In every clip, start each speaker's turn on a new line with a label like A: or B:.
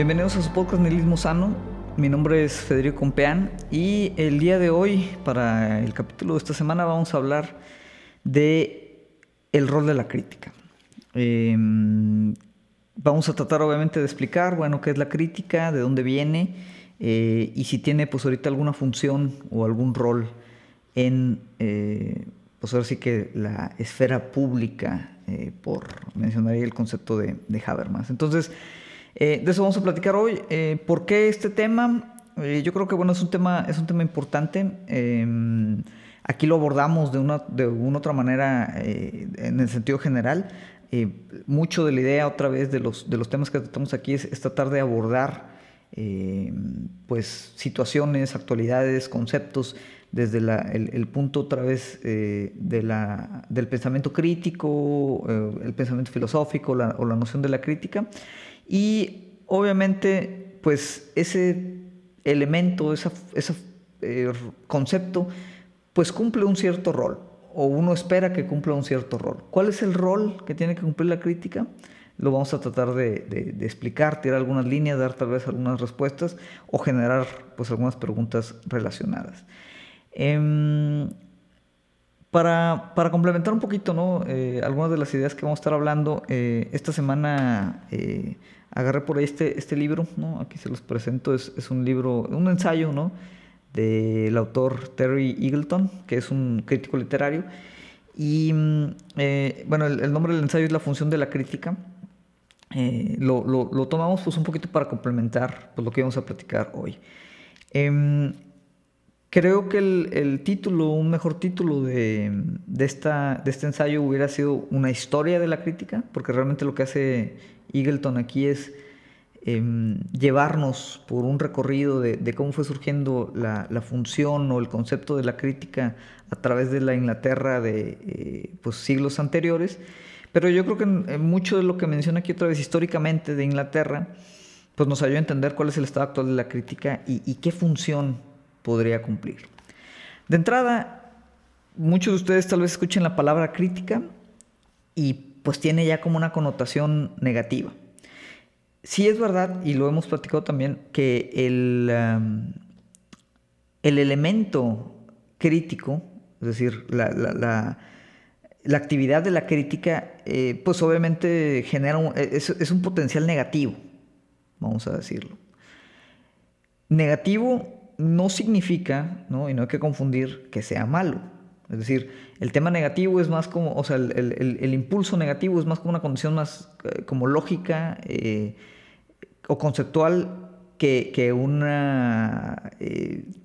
A: Bienvenidos a su podcast Nihilismo Sano. Mi nombre es Federico Compeán y el día de hoy, para el capítulo de esta semana, vamos a hablar de el rol de la crítica. Em, vamos a tratar obviamente de explicar, bueno, qué es la crítica, de dónde viene eh, y si tiene pues ahorita alguna función o algún rol en, eh, pues ahora sí que la esfera pública, eh, por mencionar el concepto de, de Habermas. Entonces, de eso vamos a platicar hoy. ¿Por qué este tema? yo creo que bueno, es un tema, es un tema importante. Em, aquí lo abordamos de una, de una otra manera en el sentido general. mucho de la idea otra vez de los, de los temas que tratamos aquí es, es tratar de abordar eh, pues situaciones, actualidades, conceptos, desde el, punto otra vez eh, de la, del pensamiento crítico, eh, el pensamiento filosófico o la noción de la crítica. Y obviamente, pues ese elemento, ese concepto, pues cumple un cierto rol, o uno espera que cumpla un cierto rol. ¿Cuál es el rol que tiene que cumplir la crítica? lo vamos a tratar de, explicar, tirar algunas líneas, dar tal vez algunas respuestas o generar pues algunas preguntas relacionadas. Em, para, complementar un poquito ¿no? Eh, algunas de las ideas que vamos a estar hablando, eh, esta semana eh, agarré por ahí este, este libro, ¿no? aquí se los presento, es, un libro, un ensayo ¿no? del autor Terry Eagleton, que es un crítico literario. Y mm, bueno, el, nombre del ensayo es La función de la crítica. Lo, lo, tomamos pues un poquito para complementar pues, lo que vamos a platicar hoy. Creo que el, título, un mejor título de, esta, este ensayo hubiera sido una historia de la crítica, porque realmente lo que hace Eagleton aquí es em, llevarnos por un recorrido de, cómo fue surgiendo la, función o el concepto de la crítica a través de la Inglaterra de eh, pues, siglos anteriores. Pero yo creo que mucho de lo que menciona aquí otra vez históricamente de Inglaterra, pues nos ayuda a entender cuál es el estado actual de la crítica y, qué función podría cumplir. De entrada, muchos de ustedes tal vez escuchen la palabra crítica y pues tiene ya como una connotación negativa. Sí es verdad, y lo hemos platicado también, que el, um, el elemento crítico, es decir, la la actividad de la crítica, eh, pues obviamente genera un, es, un potencial negativo, vamos a decirlo. Negativo no significa, ¿no? y no hay que confundir, que sea malo. Es decir, el tema negativo es más como, o sea, el, impulso negativo es más como una condición más eh, como lógica eh, o conceptual que, que una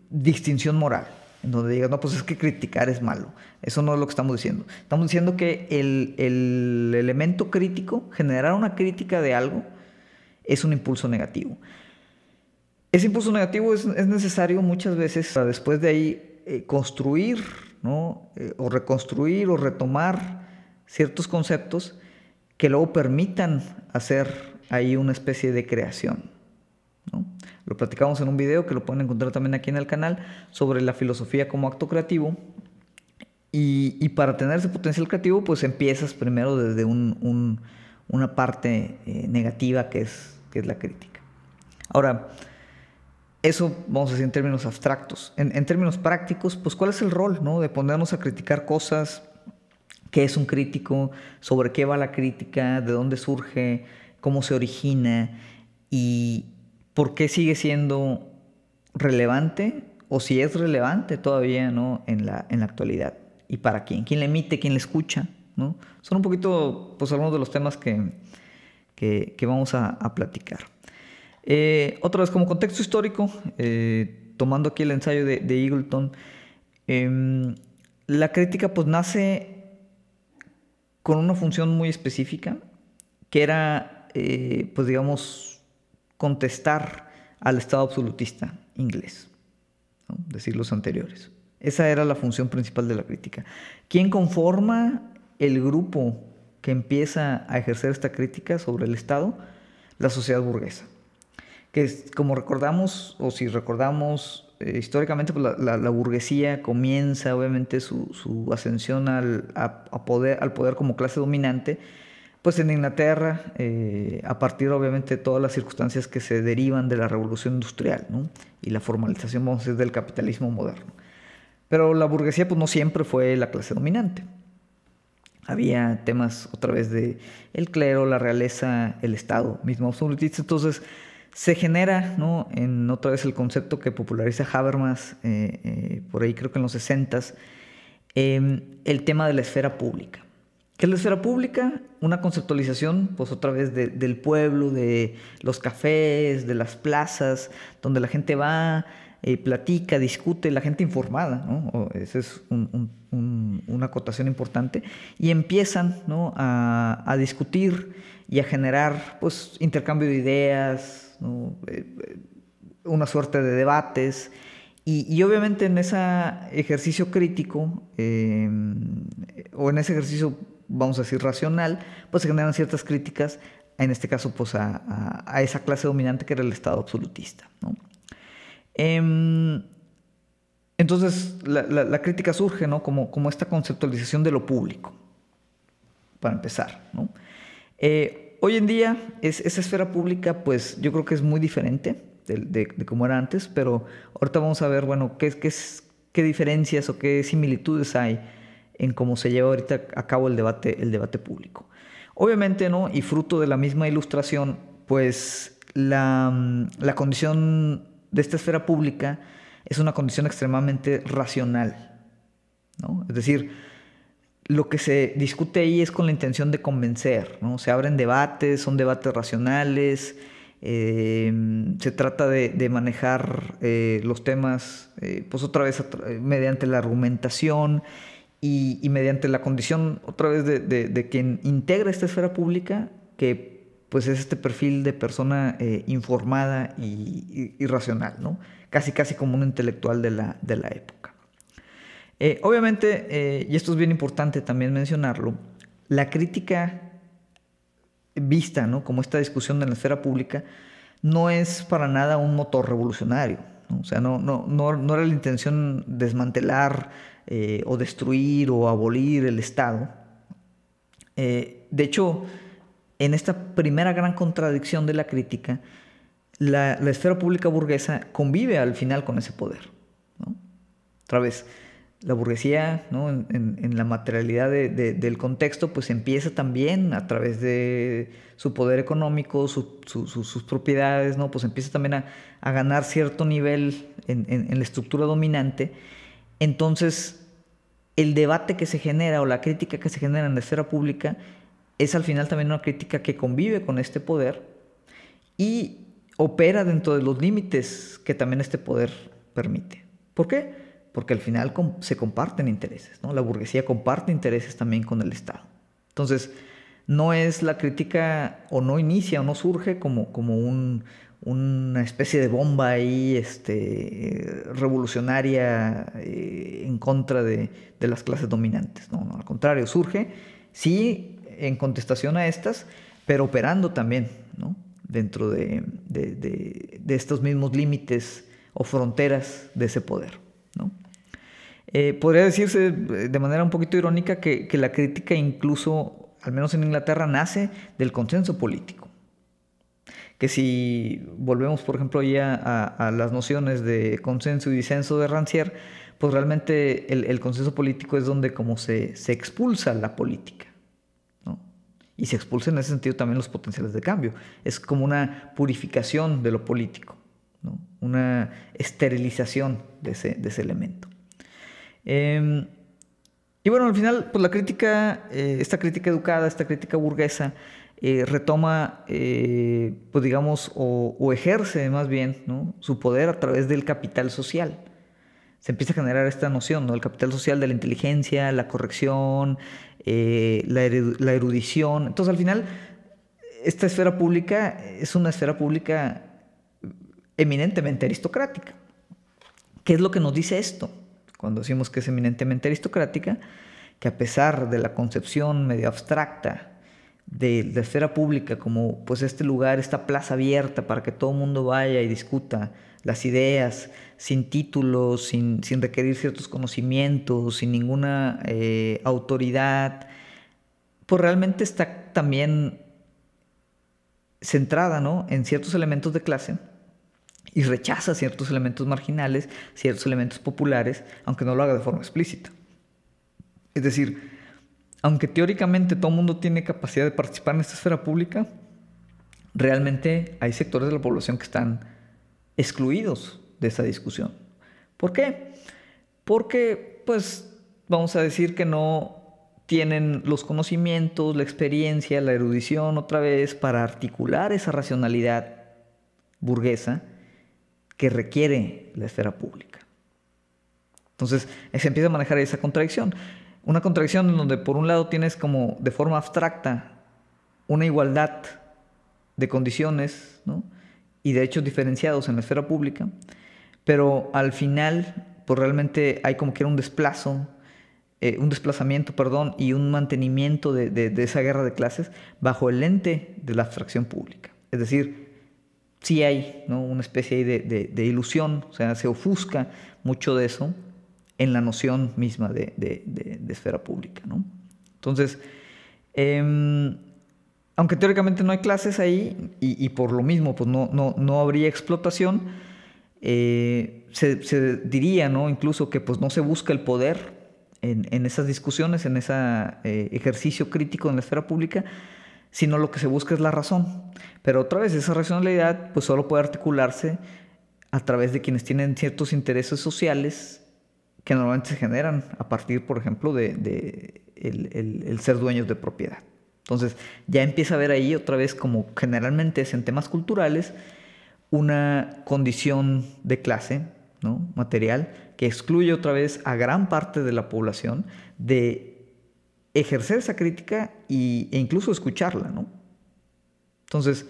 A: distinción moral en donde digas, no, pues es que criticar es malo. Eso no es lo que estamos diciendo. Estamos diciendo que el, elemento crítico, generar una crítica de algo, es un impulso negativo. Ese impulso negativo es, necesario muchas veces para después de ahí eh, construir, ¿no? Eh, o reconstruir o retomar ciertos conceptos que luego permitan hacer ahí una especie de creación. Lo platicamos en un video que lo pueden encontrar también aquí en el canal sobre la filosofía como acto creativo. Y, para tener ese potencial creativo, pues empiezas primero desde una parte eh, negativa que es, que es la crítica. Ahora, eso vamos a decir en términos abstractos. En, términos prácticos, pues cuál es el rol ¿no? de ponernos a criticar cosas, qué es un crítico, sobre qué va la crítica, de dónde surge, cómo se origina y, por qué sigue siendo relevante o si es relevante todavía ¿no? en, la, en la actualidad y para quién, quién le emite, quién le escucha. ¿no? Son un poquito pues, algunos de los temas que, que, vamos a, platicar. Eh, otra vez, como contexto histórico, eh, tomando aquí el ensayo de, Eagleton, em, la crítica pues nace con una función muy específica, que era, eh, pues digamos, contestar al Estado absolutista inglés de siglos anteriores. Esa era la función principal de la crítica. ¿Quién conforma el grupo que empieza a ejercer esta crítica sobre el Estado? La sociedad burguesa. Que como recordamos, o si recordamos eh, históricamente, pues la, burguesía comienza obviamente su, ascensión al, poder, al poder como clase dominante Pues en Inglaterra, eh, a partir obviamente de todas las circunstancias que se derivan de la revolución industrial y la formalización, vamos a decir, del capitalismo moderno. Pero la burguesía pues no siempre fue la clase dominante. Había temas otra vez de el clero, la realeza, el Estado mismo absolutista. Entonces se genera ¿no? en otra vez el concepto que populariza Habermas eh, eh, por ahí creo que en los 60 em, el tema de la esfera pública. ¿Qué es la esfera pública? Una conceptualización, pues otra vez, del pueblo, de los cafés, de las plazas, donde la gente va, eh, platica, discute, la gente informada, ¿no? Esa es una acotación importante. Y empiezan ¿no? a, discutir y a generar, pues, intercambio de ideas, eh, eh, una suerte de debates. Y, obviamente en ese ejercicio crítico, o en ese ejercicio vamos a decir, racional, pues se generan ciertas críticas, en este caso, pues a, esa clase dominante que era el Estado absolutista. Em, entonces, la, crítica surge ¿no? como, como esta conceptualización de lo público, para empezar. Eh, hoy en día, esa esfera pública, pues yo creo que es muy diferente de, de, como era antes, pero ahorita vamos a ver, bueno, qué, qué, qué diferencias o qué similitudes hay en cómo se lleva ahorita a cabo el debate, el debate público. Obviamente, ¿no? Y fruto de la misma ilustración, pues la, la condición de esta esfera pública es una condición extremadamente racional. ¿no? Es decir, lo que se discute ahí es con la intención de convencer. ¿no? Se abren debates, son debates racionales, eh, se trata de, manejar eh, los temas, eh, pues otra vez mediante la argumentación y, mediante la condición otra vez de, quien integra esta esfera pública, que pues es este perfil de persona eh, informada y, racional, ¿no? casi casi como un intelectual de la, de la época. Eh, obviamente, eh, y esto es bien importante también mencionarlo, la crítica vista ¿no? como esta discusión de la esfera pública no es para nada un motor revolucionario. O sea, no, no, no, no era la intención desmantelar eh, o destruir o abolir el Estado. De hecho, en esta primera gran contradicción de la crítica, la, esfera pública burguesa convive al final con ese poder. Otra vez, la burguesía, en, la materialidad del contexto, pues empieza también a través de su poder económico, sus propiedades, ¿no? pues empieza también a, ganar cierto nivel en, la estructura dominante entonces, el debate que se genera o la crítica que se genera en la esfera pública es al final también una crítica que convive con este poder y opera dentro de los límites que también este poder permite. ¿Por qué? Porque al final se comparten intereses, ¿no? La burguesía comparte intereses también con el Estado. Entonces, no es la crítica o no inicia o no surge como, como un, una especie de bomba ahí este, revolucionaria eh, en contra de, las clases dominantes. No, al contrario, surge, sí, en contestación a estas, pero operando también ¿no? dentro de, estos mismos límites o fronteras de ese poder. ¿no? Eh, podría decirse de manera un poquito irónica que, que la crítica incluso, al menos en Inglaterra, nace del consenso político que si volvemos, por ejemplo, ya a, las nociones de consenso y disenso de Rancière, pues realmente el, consenso político es donde como se, se expulsa la política. ¿no? Y se expulsa en ese sentido también los potenciales de cambio. Es como una purificación de lo político, ¿no? una esterilización de ese, de ese elemento. Em, y bueno, al final, pues la crítica, eh, esta crítica educada, esta crítica burguesa, eh, retoma, eh, pues digamos, o, ejerce más bien su poder a través del capital social. Se empieza a generar esta noción, ¿no? El capital social de la inteligencia, la corrección, la, erudición. Entonces, al final, esta esfera pública es una esfera pública eminentemente aristocrática. ¿Qué es lo que nos dice esto? Cuando decimos que es eminentemente aristocrática, que a pesar de la concepción medio abstracta de la esfera pública como pues este lugar, esta plaza abierta para que todo el mundo vaya y discuta las ideas sin títulos, sin, requerir ciertos conocimientos, sin ninguna eh, autoridad, pues realmente está también centrada ¿no? en ciertos elementos de clase y rechaza ciertos elementos marginales, ciertos elementos populares, aunque no lo haga de forma explícita. Es decir, aunque teóricamente todo el mundo tiene capacidad de participar en esta esfera pública, realmente hay sectores de la población que están excluidos de esa discusión. ¿Por qué? Porque, pues, vamos a decir que no tienen los conocimientos, la experiencia, la erudición otra vez para articular esa racionalidad burguesa que requiere la esfera pública. Entonces se empieza a manejar esa contradicción. Una contradicción en donde por un lado tienes como de forma abstracta una igualdad de condiciones y de hechos diferenciados en la esfera pública, pero al final pues realmente hay como que un desplazo eh, un desplazamiento, perdón, y un mantenimiento de, esa guerra de clases bajo el lente de la abstracción pública. Es decir, sí hay una especie de, ilusión, o sea, se ofusca mucho de eso en la noción misma de, esfera pública. Entonces, em, aunque teóricamente no hay clases ahí y, por lo mismo pues no, no, habría explotación, eh, se, diría ¿no? incluso que pues no se busca el poder en, esas discusiones, en ese eh, ejercicio crítico en la esfera pública, sino lo que se busca es la razón. Pero otra vez, esa racionalidad pues solo puede articularse a través de quienes tienen ciertos intereses sociales que normalmente se generan a partir, por ejemplo, de, el, ser dueños de propiedad. Entonces, ya empieza a ver ahí otra vez como generalmente es en temas culturales, una condición de clase ¿no? material que excluye otra vez a gran parte de la población de ejercer esa crítica e incluso escucharla. ¿no? Entonces,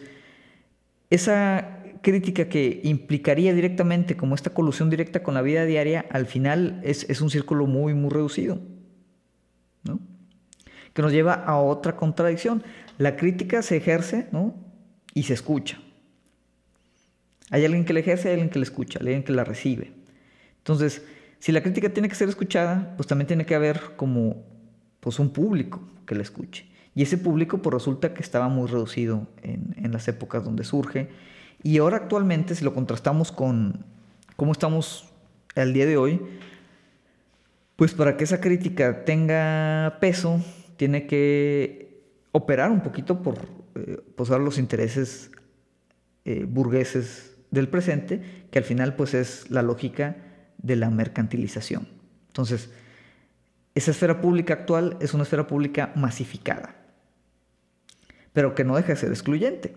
A: esa crítica que implicaría directamente como esta colusión directa con la vida diaria, al final es, un círculo muy, muy reducido. ¿no? Que nos lleva a otra contradicción. La crítica se ejerce ¿no? y se escucha. Hay alguien que la ejerce, hay alguien que la escucha, hay alguien que la recibe. Entonces, si la crítica tiene que ser escuchada, pues también tiene que haber como pues un público que la escuche. Y ese público pues resulta que estaba muy reducido en, las épocas donde surge. Y ahora actualmente, si lo contrastamos con cómo estamos al día de hoy, pues para que esa crítica tenga peso, tiene que operar un poquito por eh, posar los intereses eh, burgueses del presente, que al final pues es la lógica de la mercantilización. Entonces, esa esfera pública actual es una esfera pública masificada, pero que no deja de ser excluyente.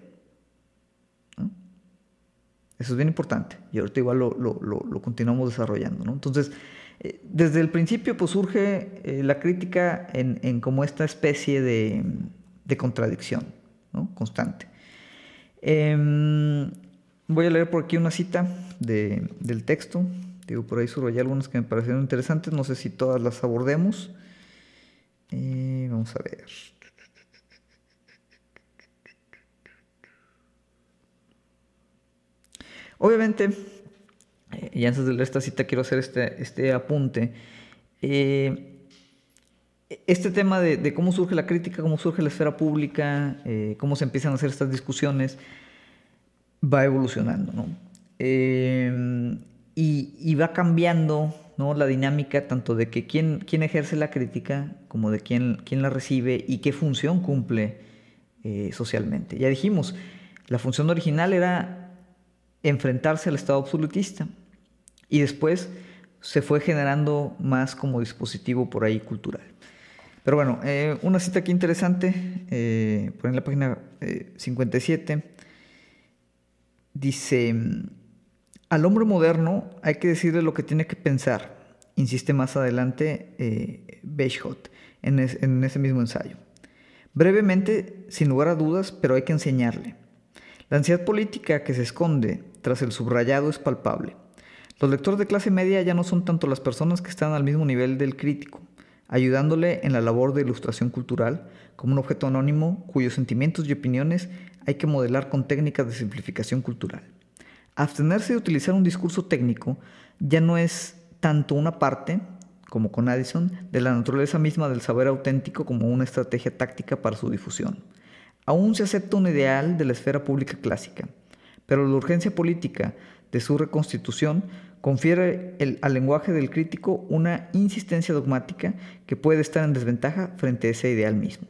A: Eso es bien importante y ahorita igual lo, continuamos desarrollando. Entonces, eh, desde el principio pues surge eh, la crítica en, como esta especie de, contradicción constante. Em, voy a leer por aquí una cita del texto Digo, por ahí subrayé algunas que me parecieron interesantes. No sé si todas las abordemos. Eh, vamos a ver. Obviamente, eh, y antes de leer esta cita quiero hacer este, este apunte. Eh, este tema de, cómo surge la crítica, cómo surge la esfera pública, cómo se empiezan a hacer estas discusiones, va evolucionando. ¿no? Y, va cambiando ¿no? la dinámica tanto de que quién, quién ejerce la crítica como de quién, quién la recibe y qué función cumple eh, socialmente. Ya dijimos, la función original era enfrentarse al Estado absolutista y después se fue generando más como dispositivo por ahí cultural. Pero bueno, eh, una cita aquí interesante, eh, por en la página 57, dice... Al hombre moderno hay que decirle lo que tiene que pensar, insiste más adelante eh, en, en ese mismo ensayo. Brevemente, sin lugar a dudas, pero hay que enseñarle. La ansiedad política que se esconde tras el subrayado es palpable. Los lectores de clase media ya no son tanto las personas que están al mismo nivel del crítico, ayudándole en la labor de ilustración cultural, como un objeto anónimo cuyos sentimientos y opiniones hay que modelar con técnicas de simplificación cultural. Abstenerse de utilizar un discurso técnico ya no es tanto una parte como con Addison, de la naturaleza misma del saber auténtico como una estrategia táctica para su difusión. Aún se acepta un ideal de la esfera pública clásica, pero la urgencia política de su reconstitución confiere al lenguaje del crítico una insistencia dogmática que puede estar en desventaja frente a ese ideal mismo.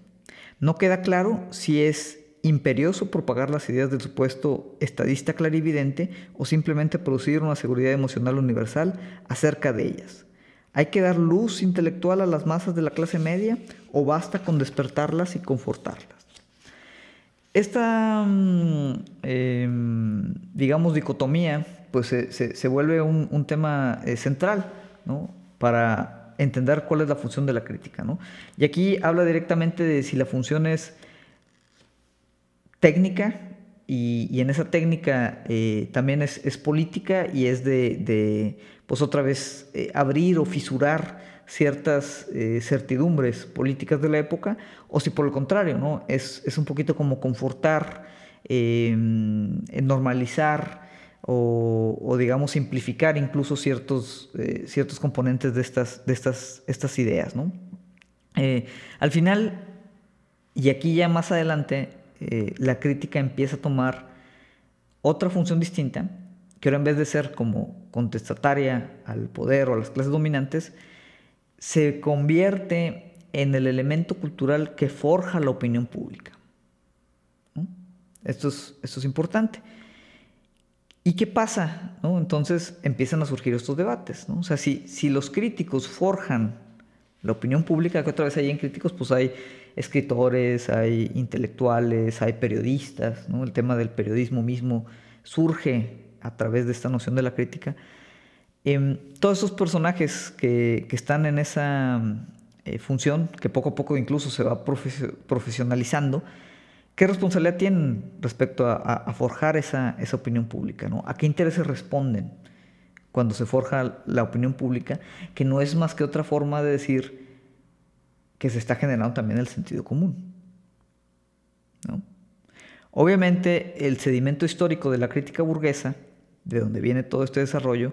A: No queda claro si es imperioso propagar las ideas del supuesto estadista clarividente o simplemente producir una seguridad emocional universal acerca de ellas. ¿Hay que dar luz intelectual a las masas de la clase media o basta con despertarlas y confortarlas? Esta, mm, em, digamos, dicotomía, pues se, vuelve un, tema eh, central, ¿no? Para entender cuál es la función de la crítica, ¿no? Y aquí habla directamente de si la función es técnica y, en esa técnica eh, también es, política y es de, pues otra vez, eh, abrir o fisurar ciertas eh, certidumbres políticas de la época, o si por el contrario, ¿no? es, un poquito como confortar, em, normalizar o, digamos simplificar incluso ciertos, ciertos componentes de estas, de estas, estas ideas. ¿no? al final, y aquí ya más adelante, eh, la crítica empieza a tomar otra función distinta, que ahora en vez de ser como contestataria al poder o a las clases dominantes, se convierte en el elemento cultural que forja la opinión pública. Esto, es, importante. ¿Y qué pasa? Entonces empiezan a surgir estos debates. O sea, si, si los críticos forjan la opinión pública, que otra vez hay en críticos, pues hay escritores, hay intelectuales, hay periodistas. El tema del periodismo mismo surge a través de esta noción de la crítica. Em, todos esos personajes que, están en esa eh, función, que poco a poco incluso se va profesionalizando, ¿qué responsabilidad tienen respecto a, forjar esa, esa, opinión pública? ¿no? ¿A qué intereses responden cuando se forja la opinión pública? Que no es más que otra forma de decir, que se está generando también el sentido común. Obviamente el sedimento histórico de la crítica burguesa, de donde viene todo este desarrollo,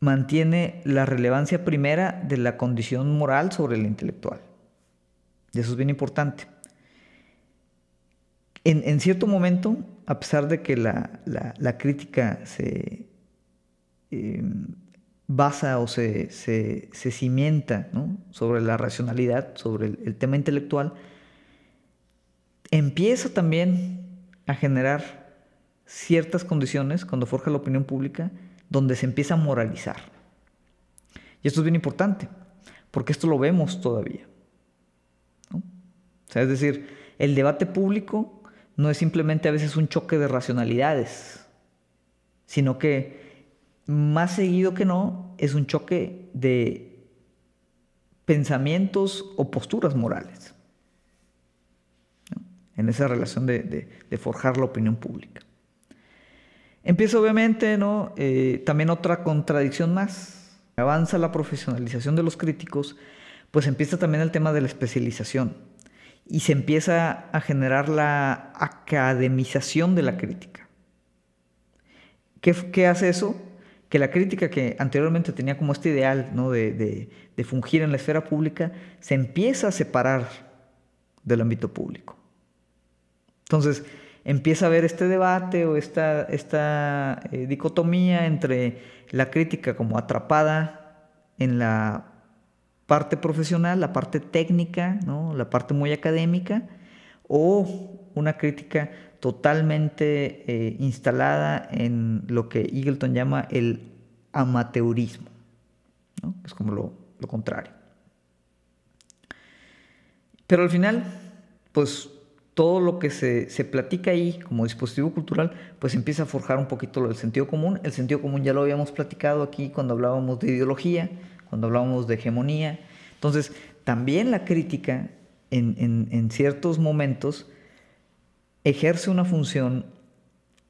A: mantiene la relevancia primera de la condición moral sobre el intelectual. Y eso es bien importante. En, cierto momento, a pesar de que la, crítica se, em, basa o se, se, cimienta sobre la racionalidad, sobre el, tema intelectual, empieza también a generar ciertas condiciones cuando forja la opinión pública donde se empieza a moralizar. Y esto es bien importante, porque esto lo vemos todavía. es decir, el debate público no es simplemente a veces un choque de racionalidades, sino que más seguido que no, es un choque de pensamientos o posturas morales en esa relación de, forjar la opinión pública. Empieza obviamente ¿no? Eh, también otra contradicción más. Avanza la profesionalización de los críticos, pues empieza también el tema de la especialización y se empieza a generar la academización de la crítica. ¿Qué, qué hace eso? Que la crítica que anteriormente tenía como este ideal ¿no? de, fungir en la esfera pública se empieza a separar del ámbito público. Entonces empieza a haber este debate o esta, esta eh, dicotomía entre la crítica como atrapada en la parte profesional, la parte técnica, ¿no? la parte muy académica, o una crítica totalmente eh, instalada en lo que Eagleton llama el amateurismo. Es como lo, contrario. Pero al final, pues todo lo que se, se, platica ahí como dispositivo cultural, pues empieza a forjar un poquito lo del sentido común. El sentido común ya lo habíamos platicado aquí cuando hablábamos de ideología, cuando hablábamos de hegemonía. Entonces, también la crítica en, en ciertos momentos ejerce una función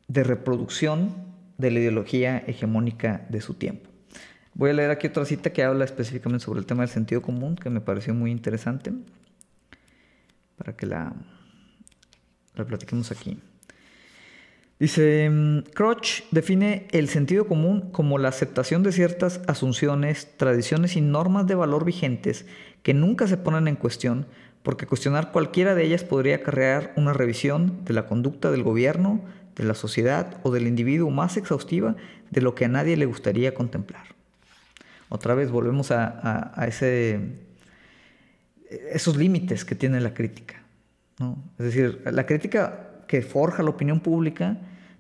A: de reproducción de la ideología hegemónica de su tiempo. Voy a leer aquí otra cita que habla específicamente sobre el tema del sentido común, que me pareció muy interesante, para que la, la platiquemos aquí. Dice, mm, Crotch define el sentido común como la aceptación de ciertas asunciones, tradiciones y normas de valor vigentes que nunca se ponen en cuestión, porque cuestionar cualquiera de ellas podría acarrear una revisión de la conducta del gobierno, de la sociedad o del individuo más exhaustiva de lo que a nadie le gustaría contemplar. Otra vez volvemos a, esos límites que tiene la crítica. Es decir, la crítica que forja la opinión pública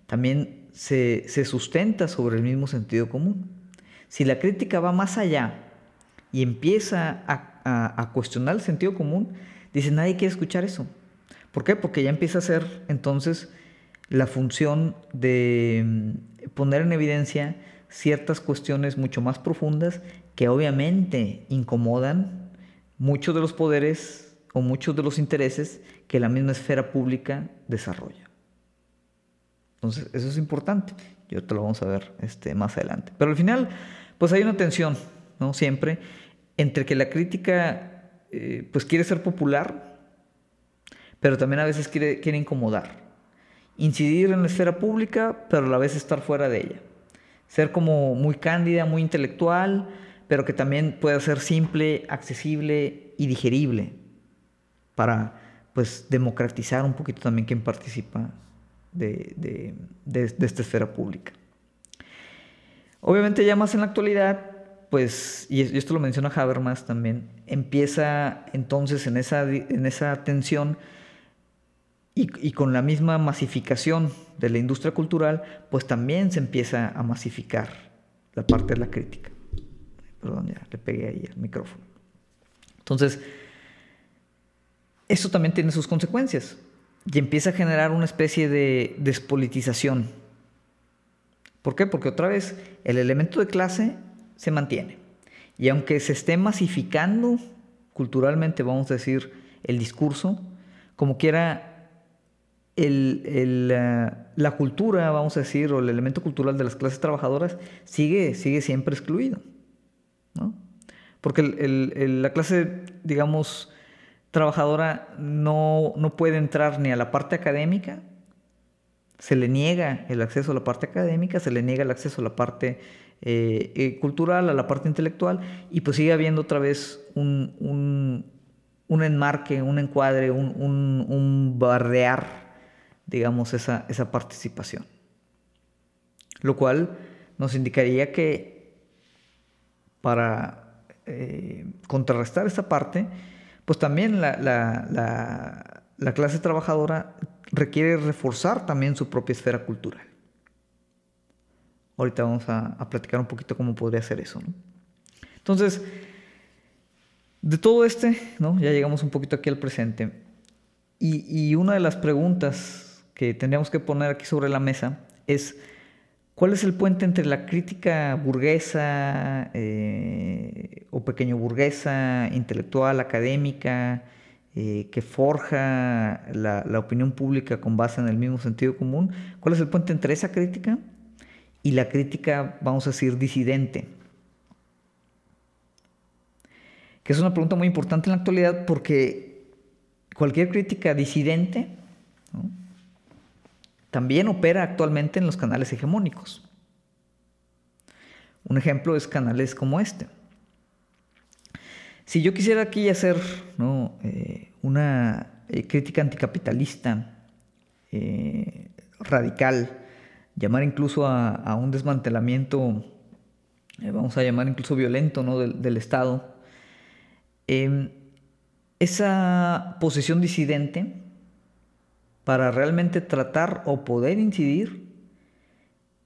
A: también se, sustenta sobre el mismo sentido común. Si la crítica va más allá y empieza a, cuestionar el sentido común, dice nadie quiere escuchar eso. ¿Por qué? Porque ya empieza a ser entonces la función de mm, poner en evidencia ciertas cuestiones mucho más profundas que obviamente incomodan muchos de los poderes o muchos de los intereses que la misma esfera pública desarrolla. Entonces, eso es importante. Y te lo vamos a ver este, más adelante. Pero al final, pues hay una tensión, ¿no? Siempre, entre que la crítica, eh, pues quiere ser popular, pero también a veces quiere, quiere incomodar. Incidir en la esfera pública, pero a la vez estar fuera de ella. Ser como muy cándida, muy intelectual, pero que también pueda ser simple, accesible y digerible para pues democratizar un poquito también quien participa de, esta esfera pública. Obviamente ya más en la actualidad, pues, y esto lo menciona Habermas también, empieza entonces en esa, en esa tensión y, con la misma masificación de la industria cultural, pues también se empieza a masificar la parte de la crítica. Perdón, ya le pegué ahí el micrófono. Entonces, eso también tiene sus consecuencias y empieza a generar una especie de despolitización. ¿Por qué? Porque otra vez el elemento de clase se mantiene. Y aunque se esté masificando culturalmente, vamos a decir, el discurso, como quiera, eh, la cultura, vamos a decir, o el elemento cultural de las clases trabajadoras sigue, sigue siempre excluido. Porque la clase, digamos, trabajadora no, puede entrar ni a la parte académica, se le niega el acceso a la parte académica, se le niega el acceso a la parte eh, eh, cultural, a la parte intelectual, y pues sigue habiendo otra vez un, enmarque, un encuadre, un, barrear, digamos, esa, esa participación. Lo cual nos indicaría que para eh, contrarrestar esta parte, pues también la, clase trabajadora requiere reforzar también su propia esfera cultural. Ahorita vamos a, platicar un poquito cómo podría hacer eso. Entonces, de todo este, ¿no? ya llegamos un poquito aquí al presente. Y, una de las preguntas que tendríamos que poner aquí sobre la mesa es, ¿cuál es el puente entre la crítica burguesa eh, o pequeño burguesa, intelectual, académica, eh, que forja la, opinión pública con base en el mismo sentido común. ¿Cuál es el puente entre esa crítica y la crítica, vamos a decir, disidente? Que es una pregunta muy importante en la actualidad porque cualquier crítica disidente también opera actualmente en los canales hegemónicos. Un ejemplo es canales como este. Si yo quisiera aquí hacer eh, una eh, crítica anticapitalista eh, radical, llamar incluso a, un desmantelamiento, vamos a llamar incluso violento del, del Estado, em, esa posición disidente para realmente tratar o poder incidir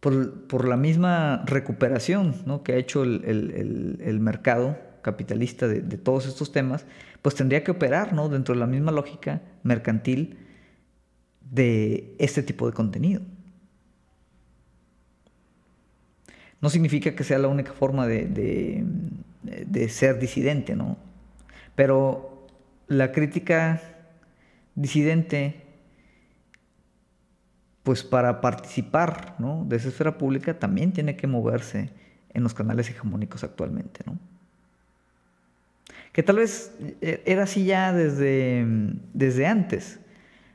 A: por, la misma recuperación que ha hecho el mercado capitalista de, todos estos temas, pues tendría que operar ¿no? dentro de la misma lógica mercantil de este tipo de contenido. No significa que sea la única forma de, de ser disidente, ¿no? Pero la crítica disidente, pues para participar ¿no? de esa esfera pública también tiene que moverse en los canales hegemónicos actualmente, ¿no? que tal vez eh, era así ya desde, desde antes,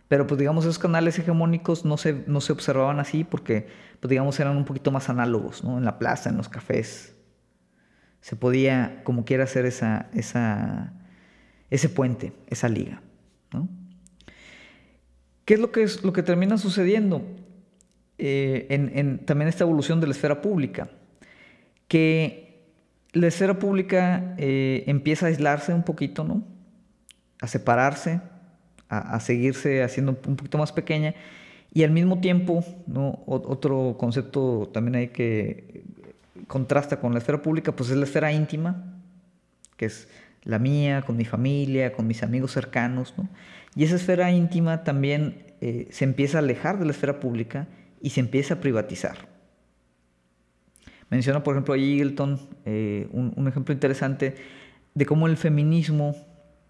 A: Pero pues digamos esos canales hegemónicos no se, no se observaban así porque pues digamos eran un poquito más análogos, ¿no? En la plaza, en los cafés. Se podía como quiera hacer esa, ese puente, esa liga. ¿Qué es lo que, es, lo que termina sucediendo eh, en, también esta evolución de la esfera pública? Que la esfera pública eh, empieza a aislarse un poquito, ¿no? A separarse, a, seguirse haciendo un poquito más pequeña y al mismo tiempo, otro concepto también hay que contrasta con la esfera pública, pues es la esfera íntima, que es la mía, con mi familia, con mis amigos cercanos, ¿no? Y esa esfera íntima también eh, se empieza a alejar de la esfera pública y se empieza a privatizar. Menciona, por ejemplo, a Eagleton eh, un, un, ejemplo interesante de cómo el feminismo,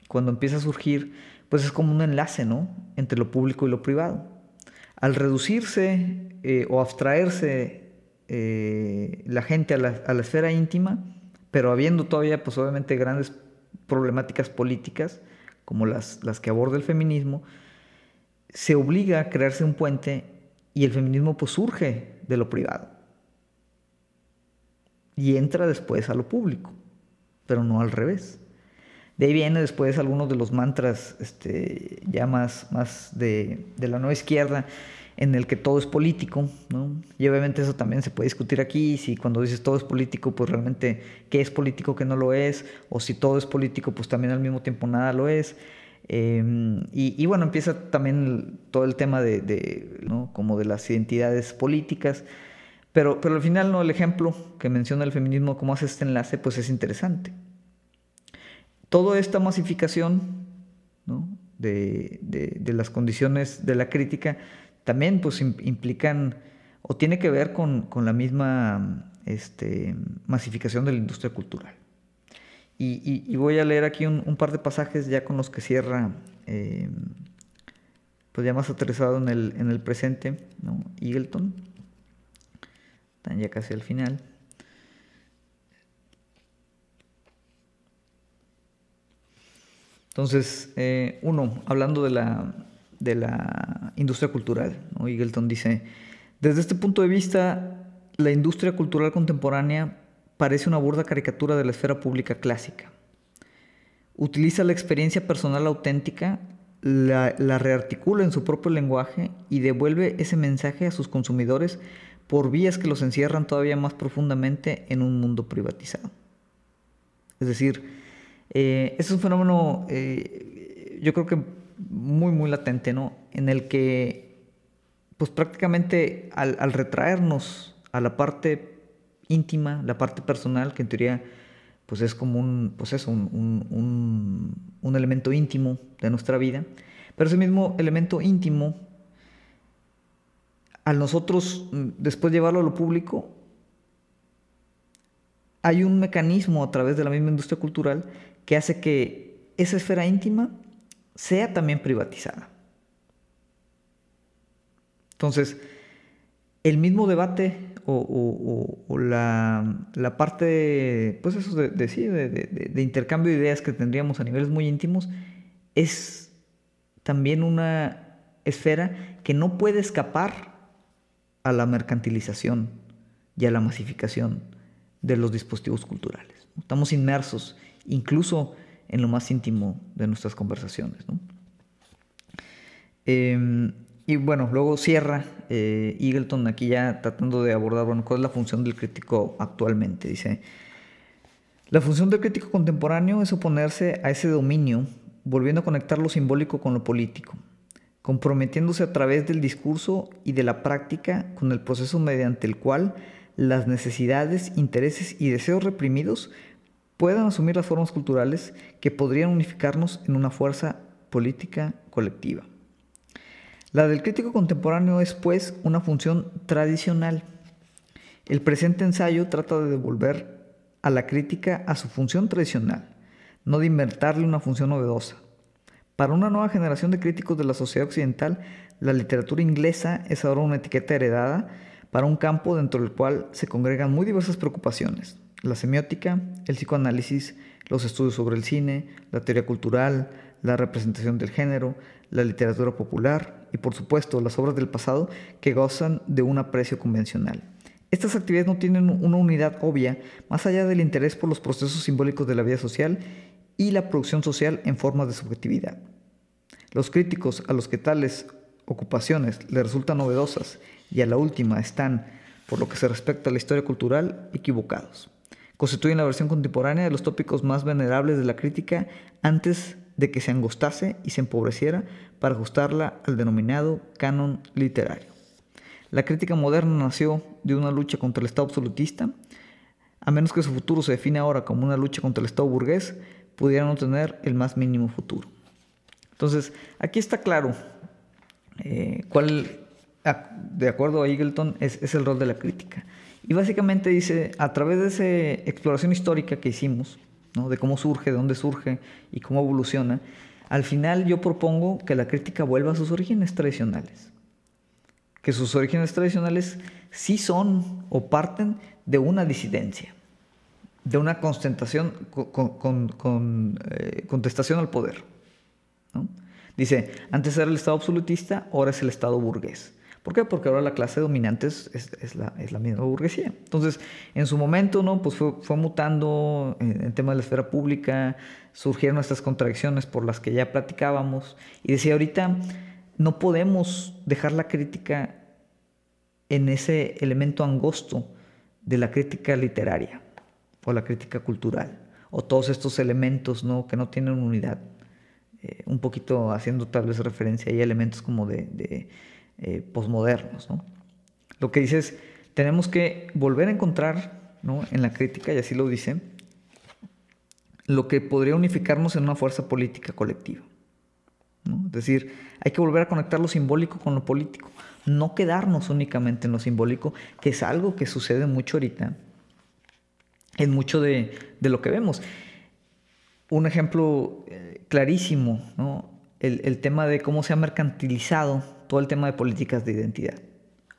A: cuando empieza a surgir, pues es como un enlace ¿no? entre lo público y lo privado. Al reducirse eh, o abstraerse la gente a la, esfera íntima, pero habiendo todavía, pues obviamente, grandes problemáticas políticas, como las, las que aborda el feminismo, se obliga a crearse un puente y el feminismo pues surge de lo privado y entra después a lo público, pero no al revés. De ahí viene después algunos de los mantras este, ya más, más de, de la nueva izquierda, en el que todo es político, ¿no? Y obviamente eso también se puede discutir aquí, si cuando dices todo es político, pues realmente qué es político, qué no lo es, o si todo es político, pues también al mismo tiempo nada lo es. Em, y, bueno, empieza también todo el tema de, ¿no? como de las identidades políticas, pero, pero al final ¿no? el ejemplo que menciona el feminismo, cómo hace este enlace, pues es interesante. Toda esta masificación de las condiciones de la crítica, también pues implican o tiene que ver con, la misma este, masificación de la industria cultural. Y, voy a leer aquí un, par de pasajes ya con los que cierra, eh, pues ya más aterrizado en el, en el presente, ¿no? Eagleton. Están ya casi al final. Entonces, eh, uno, hablando de la, de la industria cultural. ¿no? Eagleton dice, desde este punto de vista, la industria cultural contemporánea parece una burda caricatura de la esfera pública clásica. Utiliza la experiencia personal auténtica, la, la rearticula en su propio lenguaje y devuelve ese mensaje a sus consumidores por vías que los encierran todavía más profundamente en un mundo privatizado. Es decir, eh, es un fenómeno, eh, yo creo que muy, muy latente, ¿no? En el que, pues prácticamente al, retraernos a la parte íntima, la parte personal, que en teoría, pues es como un, pues eso, un, un elemento íntimo de nuestra vida, pero ese mismo elemento íntimo, al nosotros mm, después llevarlo a lo público, hay un mecanismo a través de la misma industria cultural que hace que esa esfera íntima sea también privatizada. Entonces, el mismo debate o, la, parte, pues eso de, de, intercambio de ideas que tendríamos a niveles muy íntimos, es también una esfera que no puede escapar a la mercantilización y a la masificación de los dispositivos culturales. Estamos inmersos, incluso en lo más íntimo de nuestras conversaciones. Em, y bueno, luego cierra eh, Eagleton aquí ya tratando de abordar, bueno, cuál es la función del crítico actualmente. Dice, la función del crítico contemporáneo es oponerse a ese dominio, volviendo a conectar lo simbólico con lo político, comprometiéndose a través del discurso y de la práctica con el proceso mediante el cual las necesidades, intereses y deseos reprimidos puedan asumir las formas culturales que podrían unificarnos en una fuerza política colectiva. La del crítico contemporáneo es, pues, una función tradicional. El presente ensayo trata de devolver a la crítica a su función tradicional, no de inventarle una función novedosa. Para una nueva generación de críticos de la sociedad occidental, la literatura inglesa es ahora una etiqueta heredada para un campo dentro del cual se congregan muy diversas preocupaciones, la semiótica, el psicoanálisis, los estudios sobre el cine, la teoría cultural, la representación del género, la literatura popular y por supuesto las obras del pasado que gozan de un aprecio convencional. Estas actividades no tienen una unidad obvia más allá del interés por los procesos simbólicos de la vida social y la producción social en forma de subjetividad. Los críticos a los que tales ocupaciones les resultan novedosas y a la última están, por lo que se respecta a la historia cultural, equivocados. Constituyen la versión contemporánea de los tópicos más venerables de la crítica antes de que se angostase y se empobreciera para ajustarla al denominado canon literario. La crítica moderna nació de una lucha contra el Estado absolutista, a menos que su futuro se define ahora como una lucha contra el Estado burgués, pudiera no tener el más mínimo futuro. Entonces, aquí está claro eh, cuál, de acuerdo a Eagleton, es, el rol de la crítica. Y básicamente dice, a través de esa exploración histórica que hicimos, de cómo surge, de dónde surge y cómo evoluciona, al final yo propongo que la crítica vuelva a sus orígenes tradicionales. Que sus orígenes tradicionales sí son o parten de una disidencia, de una eh, contestación al poder. Dice, antes era el Estado absolutista, ahora es el Estado burgués. ¿Por qué? Porque ahora la clase dominante es, la, misma burguesía. Entonces, en su momento, ¿no? Pues fue, mutando en el tema de la esfera pública, surgieron estas contradicciones por las que ya platicábamos. Y decía, ahorita no podemos dejar la crítica en ese elemento angosto de la crítica literaria o la crítica cultural, o todos estos elementos ¿no? que no tienen unidad. Eh, un poquito haciendo tal vez referencia a elementos como de, eh, posmodernos. Lo que dice es, tenemos que volver a encontrar en la crítica, y así lo dice, lo que podría unificarnos en una fuerza política colectiva. Es decir, hay que volver a conectar lo simbólico con lo político, no quedarnos únicamente en lo simbólico, que es algo que sucede mucho ahorita en mucho de, de lo que vemos un ejemplo eh, clarísimo, ¿no? El, tema de cómo se ha mercantilizado todo el tema de políticas de identidad.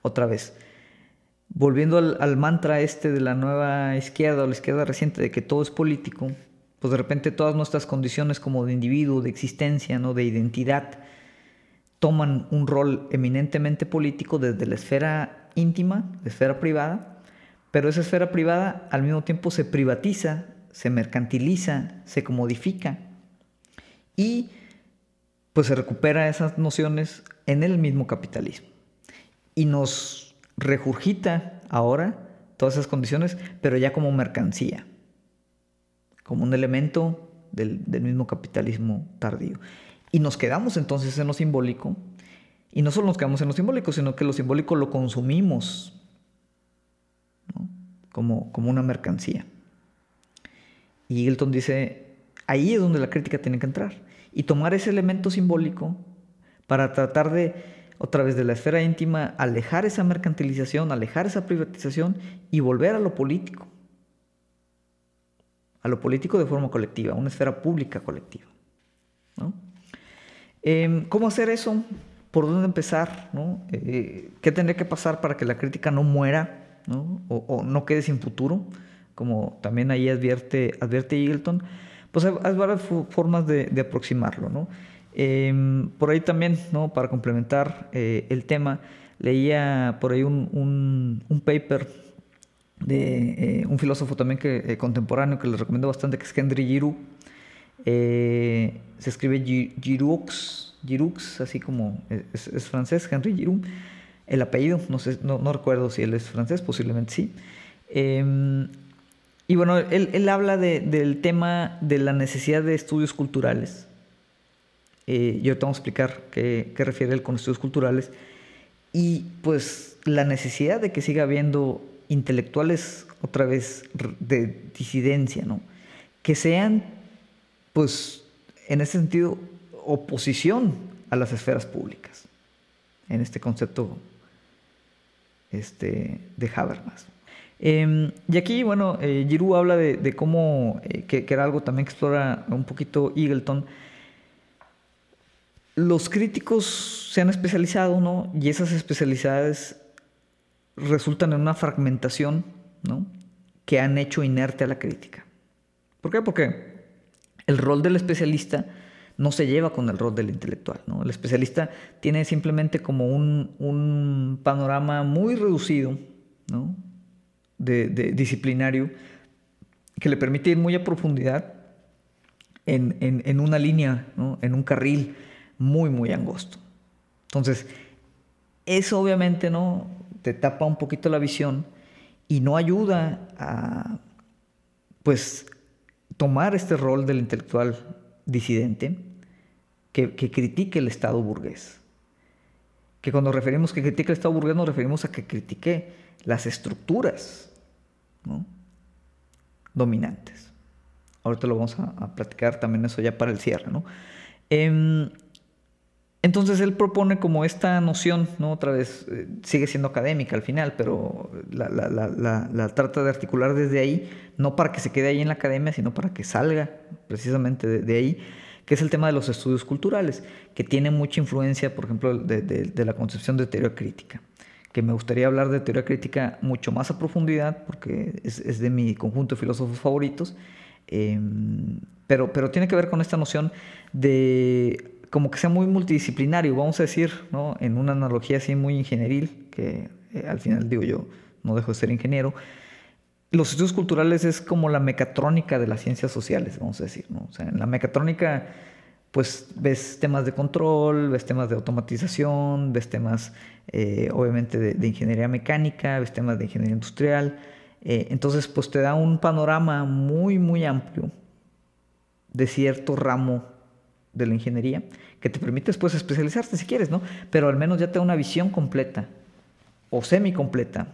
A: Otra vez, volviendo al, mantra este de la nueva izquierda o la izquierda reciente de que todo es político, pues de repente todas nuestras condiciones como de individuo, de existencia, ¿no? de identidad, toman un rol eminentemente político desde la esfera íntima, la esfera privada, pero esa esfera privada al mismo tiempo se privatiza se mercantiliza, se comodifica y pues se recupera esas nociones en el mismo capitalismo. Y nos regurgita ahora todas esas condiciones, pero ya como mercancía, como un elemento del, mismo capitalismo tardío. Y nos quedamos entonces en lo simbólico, y no solo nos quedamos en lo simbólico, sino que lo simbólico lo consumimos como, como una mercancía. Y Eagleton dice, ahí es donde la crítica tiene que entrar. Y tomar ese elemento simbólico para tratar de, otra vez de la esfera íntima, alejar esa mercantilización, alejar esa privatización y volver a lo político. A lo político de forma colectiva, una esfera pública colectiva. Em, ¿Cómo hacer eso? ¿Por dónde empezar? Eh, ¿Qué tendría que pasar para que la crítica no muera o no quede sin futuro? como también ahí advierte, advierte Eagleton, pues hay, varias formas de, aproximarlo. ¿no? Em, por ahí también, ¿no? para complementar eh, el tema, leía por ahí un, un, paper de eh, un filósofo también que, eh, contemporáneo que les recomiendo bastante, que es Henry Giroux. se escribe Giroux, Giroux, así como es, es, francés, Henry Giroux. El apellido, no, sé, no, no recuerdo si él es francés, posiblemente sí. Y bueno, él, habla del tema de la necesidad de estudios culturales. Yo te voy a explicar qué, refiere él con estudios culturales. Y pues la necesidad de que siga habiendo intelectuales otra vez de disidencia, ¿no? Que sean, pues, en ese sentido, oposición a las esferas públicas, en este concepto este, de Habermas. Em, y aquí, bueno, eh, Giroux habla de, cómo, eh, que, era algo también que explora un poquito Eagleton, los críticos se han especializado, ¿no? Y esas especialidades resultan en una fragmentación, ¿no? Que han hecho inerte a la crítica. ¿Por qué? Porque el rol del especialista no se lleva con el rol del intelectual. ¿no? El especialista tiene simplemente como un, panorama muy reducido ¿no? De, disciplinario que le permite ir muy a profundidad en, una línea, en un carril muy, muy angosto. Entonces, eso obviamente ¿no? te tapa un poquito la visión y no ayuda a pues tomar este rol del intelectual disidente que, critique el Estado burgués. Que cuando referimos que critique el Estado burgués nos referimos a que critique las estructuras dominantes. Ahorita lo vamos a, platicar también eso ya para el cierre. ¿no? Em, entonces él propone como esta noción, ¿no? Otra vez, eh, sigue siendo académica al final, pero la, trata de articular desde ahí, no para que se quede ahí en la academia, sino para que salga precisamente de, ahí, que es el tema de los estudios culturales, que tiene mucha influencia, por ejemplo, de, la concepción de teoría crítica, que me gustaría hablar de teoría crítica mucho más a profundidad, porque es, de mi conjunto de filósofos favoritos, em, pero, pero tiene que ver con esta noción de como que sea muy multidisciplinario, vamos a decir, ¿no? en una analogía así muy ingenieril, que eh, al final digo yo, no dejo de ser ingeniero, los estudios culturales es como la mecatrónica de las ciencias sociales, vamos a decir. O sea, en la mecatrónica, pues ves temas de control, ves temas de automatización, ves temas, eh, obviamente, de, ingeniería mecánica, ves temas de ingeniería industrial. Eh, entonces, pues te da un panorama muy, muy amplio de cierto ramo de la ingeniería, que te permite después especializarte si quieres, ¿no? Pero al menos ya te da una visión completa o semi-completa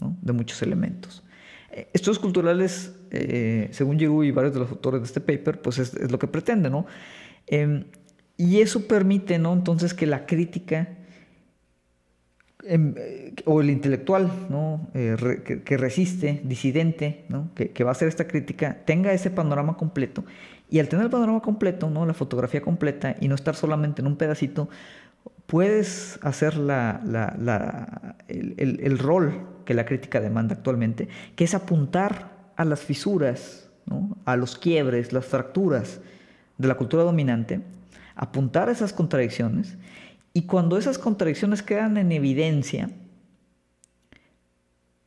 A: ¿no? de muchos elementos. Eh, estudios culturales, eh, según Giroux y varios de los autores de este paper, pues es, lo que pretende, ¿no? Em, y eso permite, ¿no? Entonces que la crítica em, eh, o el intelectual, ¿no? que, resiste, disidente, ¿no? Que, que, va a hacer esta crítica, tenga ese panorama completo y al tener el panorama completo, ¿no? la fotografía completa y no estar solamente en un pedacito, puedes hacer el, rol que la crítica demanda actualmente, que es apuntar a las fisuras, a los quiebres, las fracturas de la cultura dominante, apuntar a esas contradicciones, y cuando esas contradicciones quedan en evidencia,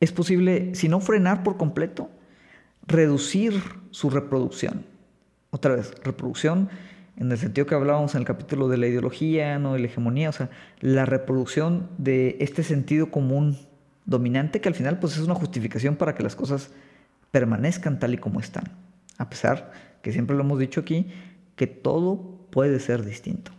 A: es posible, si no frenar por completo, reducir su reproducción. Otra vez, reproducción en el sentido que hablábamos en el capítulo de la ideología, no de la hegemonía, o sea, la reproducción de este sentido común dominante que al final pues es una justificación para que las cosas permanezcan tal y como están, a pesar que siempre lo hemos dicho aquí, que todo puede ser distinto.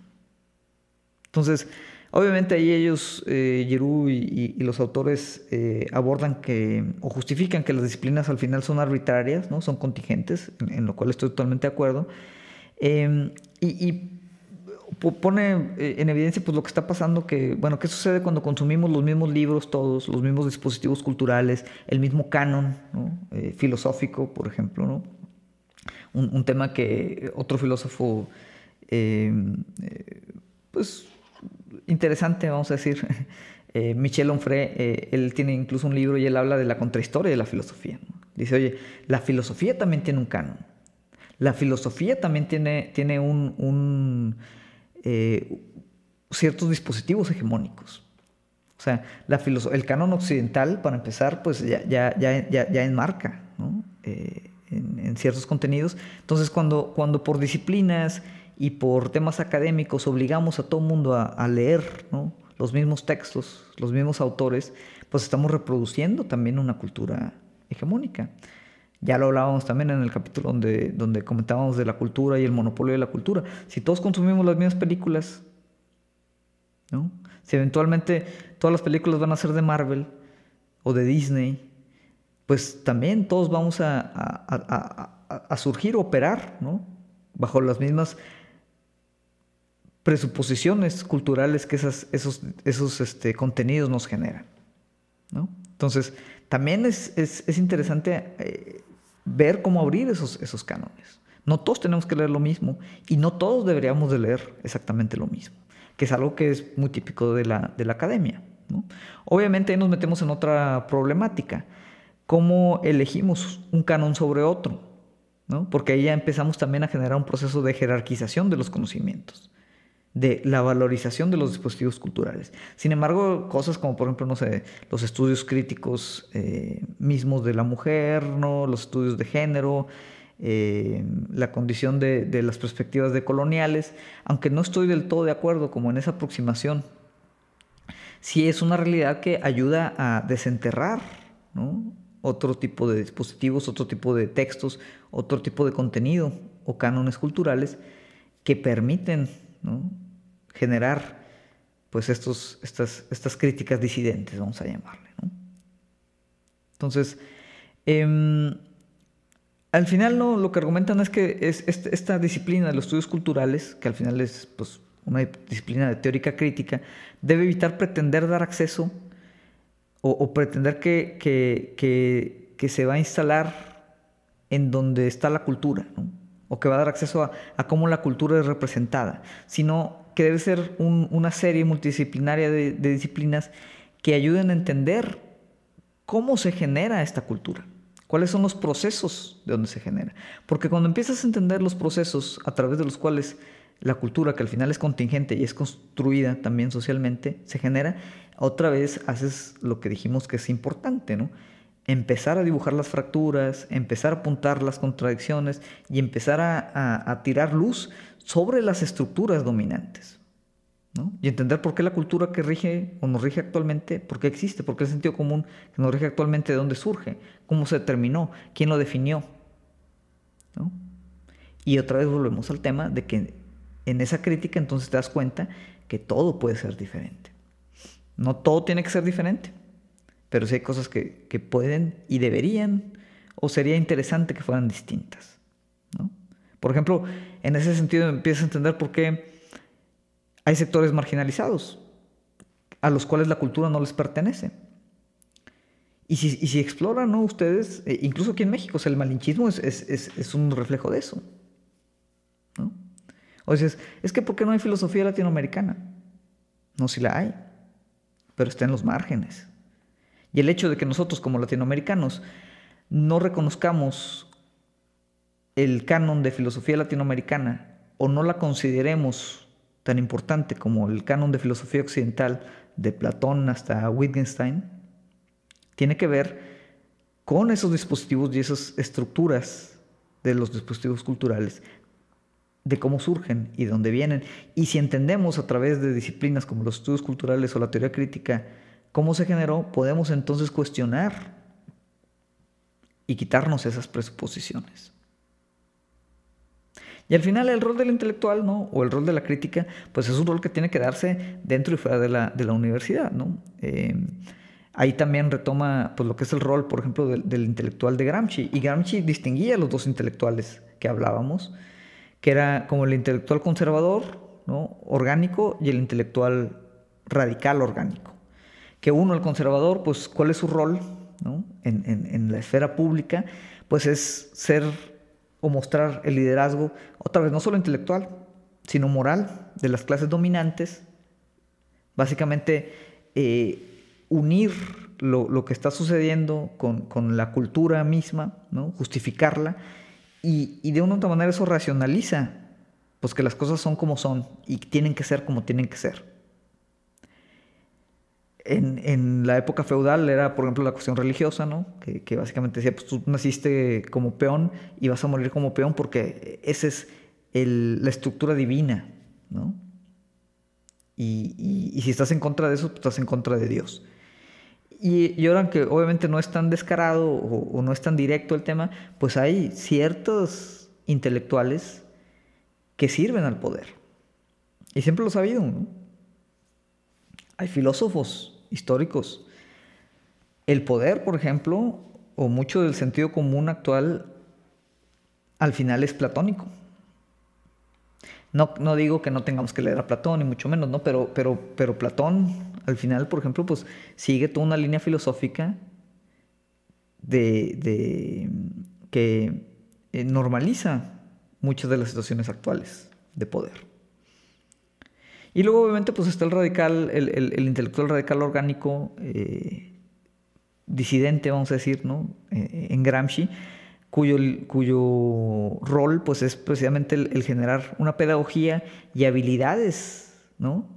A: Entonces, Obviamente ahí ellos, eh, y, los autores, eh, abordan que o justifican que las disciplinas al final son arbitrarias, ¿no? son contingentes, en, lo cual estoy totalmente de acuerdo, em, y, pone eh, en evidencia pues, lo que está pasando, que, bueno, ¿qué sucede cuando consumimos los mismos libros todos, los mismos dispositivos culturales, el mismo canon eh, filosófico, por ejemplo, ¿no? un, un, tema que otro filósofo, em, pues interesante, vamos a decir. Eh, Michel Onfray, eh, él tiene incluso un libro y él habla de la contrahistoria de la filosofía. Dice, oye, la filosofía también tiene un canon. La filosofía también tiene, tiene un, eh, ciertos dispositivos hegemónicos. O sea, la el canon occidental, para empezar, pues ya, ya, ya, ya enmarca en, ciertos contenidos. Entonces, cuando, cuando por disciplinas y por temas académicos obligamos a todo el mundo a, leer los mismos textos, los mismos autores, pues estamos reproduciendo también una cultura hegemónica. Ya lo hablábamos también en el capítulo donde, donde comentábamos de la cultura y el monopolio de la cultura. Si todos consumimos las mismas películas, ¿no? si eventualmente todas las películas van a ser de Marvel o de Disney, pues también todos vamos a, a, surgir, operar, ¿no? bajo las mismas presuposiciones culturales que esas, esos, esos este, contenidos nos generan. ¿no? Entonces, también es, es, interesante eh, ver cómo abrir esos, esos cánones. No todos tenemos que leer lo mismo y no todos deberíamos de leer exactamente lo mismo, que es algo que es muy típico de la, de la academia. Obviamente ahí nos metemos en otra problemática, cómo elegimos un canon sobre otro. ¿no? Porque ahí ya empezamos también a generar un proceso de jerarquización de los conocimientos, de la valorización de los dispositivos culturales. Sin embargo, cosas como, por ejemplo, no sé, los estudios críticos eh, mismos de la mujer, ¿no? Los estudios de género, eh, la condición de, las perspectivas de coloniales, aunque no estoy del todo de acuerdo como en esa aproximación, sí es una realidad que ayuda a desenterrar otro tipo de dispositivos, otro tipo de textos, otro tipo de contenido o cánones culturales que permiten generar pues estos, estas, estas críticas disidentes, vamos a llamarle. Entonces, eh, al final no, lo que argumentan es que es, esta disciplina de los estudios culturales, que al final es pues, una disciplina de teórica crítica, debe evitar pretender dar acceso o, pretender que, que, se va a instalar en donde está la cultura, o que va a dar acceso a, cómo la cultura es representada, sino que debe ser una serie multidisciplinaria de disciplinas que ayuden a entender cómo se genera esta cultura cuáles son los procesos de donde se genera. Porque cuando empiezas a entender los procesos a través de los cuales la cultura, que al final es contingente y es construida también socialmente, se genera, otra vez haces lo que dijimos que es importante, ¿no? Empezar a dibujar las fracturas, empezar a apuntar las contradicciones y empezar a, a tirar luz sobre las estructuras dominantes. Y entender por qué la cultura que rige o nos rige actualmente, por qué existe, por qué el sentido común que nos rige actualmente, de dónde surge, cómo se determinó, quién lo definió. Y otra vez volvemos al tema de que en esa crítica entonces te das cuenta que todo puede ser diferente. No todo tiene que ser diferente, pero sí hay cosas que, que pueden y deberían, o sería interesante que fueran distintas. Por ejemplo, en ese sentido empiezas a entender por qué hay sectores marginalizados a los cuales la cultura no les pertenece. Y si, si exploran, ¿no? Ustedes, eh, incluso aquí en México, el malinchismo es, un reflejo de eso. ¿no? O dices, es que ¿por qué no hay filosofía latinoamericana? No, si la hay, pero está en los márgenes. Y el hecho de que nosotros como latinoamericanos no reconozcamos el canon de filosofía latinoamericana o no la consideremos tan importante como el canon de filosofía occidental de Platón hasta Wittgenstein, tiene que ver con esos dispositivos y esas estructuras de los dispositivos culturales, de cómo surgen y de dónde vienen. Y si entendemos a través de disciplinas como los estudios culturales o la teoría crítica cómo se generó, podemos entonces cuestionar y quitarnos esas presuposiciones. Y al final el rol del intelectual, ¿no? O el rol de la crítica, pues es un rol que tiene que darse dentro y fuera de la, de la universidad, ¿no? Eh, ahí también retoma pues, lo que es el rol, por ejemplo, del, intelectual de Gramsci. Y Gramsci distinguía a los dos intelectuales que hablábamos, que era como el intelectual conservador, ¿no? Orgánico, y el intelectual radical orgánico. Que uno, el conservador, pues, ¿cuál es su rol, en, en, la esfera pública? Pues es ser o mostrar el liderazgo, otra vez no solo intelectual, sino moral de las clases dominantes, básicamente eh, unir lo, que está sucediendo con, la cultura misma, ¿no? justificarla, y, de una u otra manera eso racionaliza pues que las cosas son como son y tienen que ser como tienen que ser. En, la época feudal era, por ejemplo, la cuestión religiosa, ¿no? Que, básicamente decía, pues tú naciste como peón y vas a morir como peón porque esa es la estructura divina, ¿no? Y, si estás en contra de eso, pues estás en contra de Dios. Y, ahora que obviamente no es tan descarado o, o, no es tan directo el tema, pues hay ciertos intelectuales que sirven al poder. Y siempre lo ha habido, ¿no? Hay filósofos históricos. El poder, por ejemplo, o mucho del sentido común actual, al final es platónico. No, no, digo que no tengamos que leer a Platón, ni mucho menos, ¿no? Pero, pero, pero Platón, al final, por ejemplo, pues sigue toda una línea filosófica de, que eh, normaliza muchas de las situaciones actuales de poder. Y luego obviamente pues está el radical, el, intelectual radical orgánico, eh, disidente, vamos a decir, ¿no? Eh, en Gramsci, cuyo, cuyo rol pues, es precisamente el, generar una pedagogía y habilidades ¿no?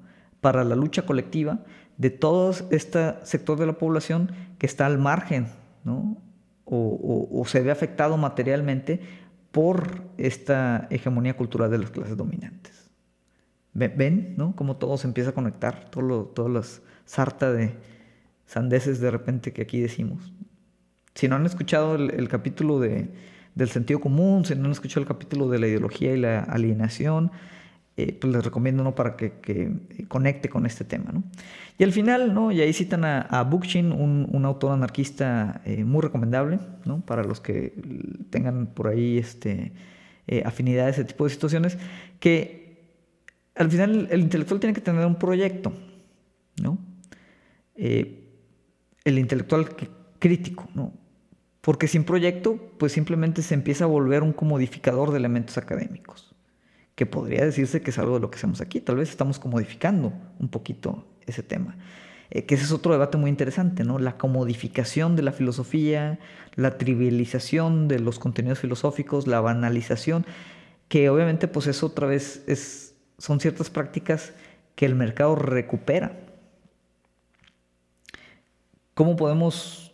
A: para la lucha colectiva de todo este sector de la población que está al margen ¿no? o, se ve afectado materialmente por esta hegemonía cultural de las clases dominantes. ¿Ven? ¿no? Cómo todo se empieza a conectar, todo las sarta de sandeces de repente que aquí decimos. Si no han escuchado el, capítulo de, del sentido común, si no han escuchado el capítulo de la ideología y la alienación, eh, pues les recomiendo ¿no? para que, conecte con este tema. ¿no? Y al final, ¿no? y ahí citan a, a Bookchin, un, autor anarquista eh, muy recomendable, ¿no? para los que tengan por ahí este, eh, afinidad a ese tipo de situaciones, que al final el intelectual tiene que tener un proyecto, ¿no? el intelectual crítico, ¿no? Porque sin proyecto, pues simplemente se empieza a volver un comodificador de elementos académicos, que podría decirse que es algo de lo que hacemos aquí. Tal vez estamos comodificando un poquito ese tema. Eh, que ese es otro debate muy interesante, ¿no? La comodificación de la filosofía, la trivialización de los contenidos filosóficos, la banalización, que obviamente pues eso otra vez es, son ciertas prácticas que el mercado recupera. ¿Cómo podemos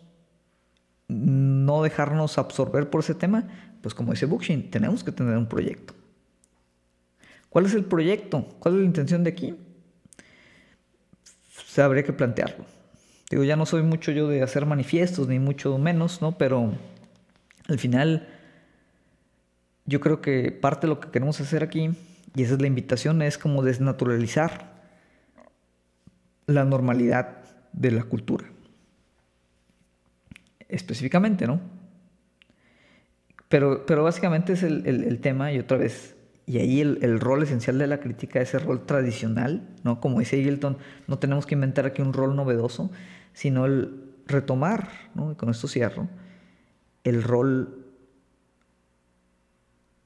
A: no dejarnos absorber por ese tema, pues como dice Bookchin, tenemos que tener un proyecto. ¿Cuál es el proyecto? ¿Cuál es la intención de aquí? Se habría que plantearlo. Digo, ya no soy mucho yo de hacer manifiestos, ni mucho menos, ¿no? Pero al final, yo creo que parte de lo que queremos hacer aquí, y esa es la invitación, es como desnaturalizar la normalidad de la cultura específicamente, ¿no? Pero, pero básicamente es el, tema, y otra vez, y ahí el, rol esencial de la crítica es el rol tradicional, ¿no? Como dice Eagleton, no tenemos que inventar aquí un rol novedoso, sino el retomar, ¿no? Y con esto cierro, el rol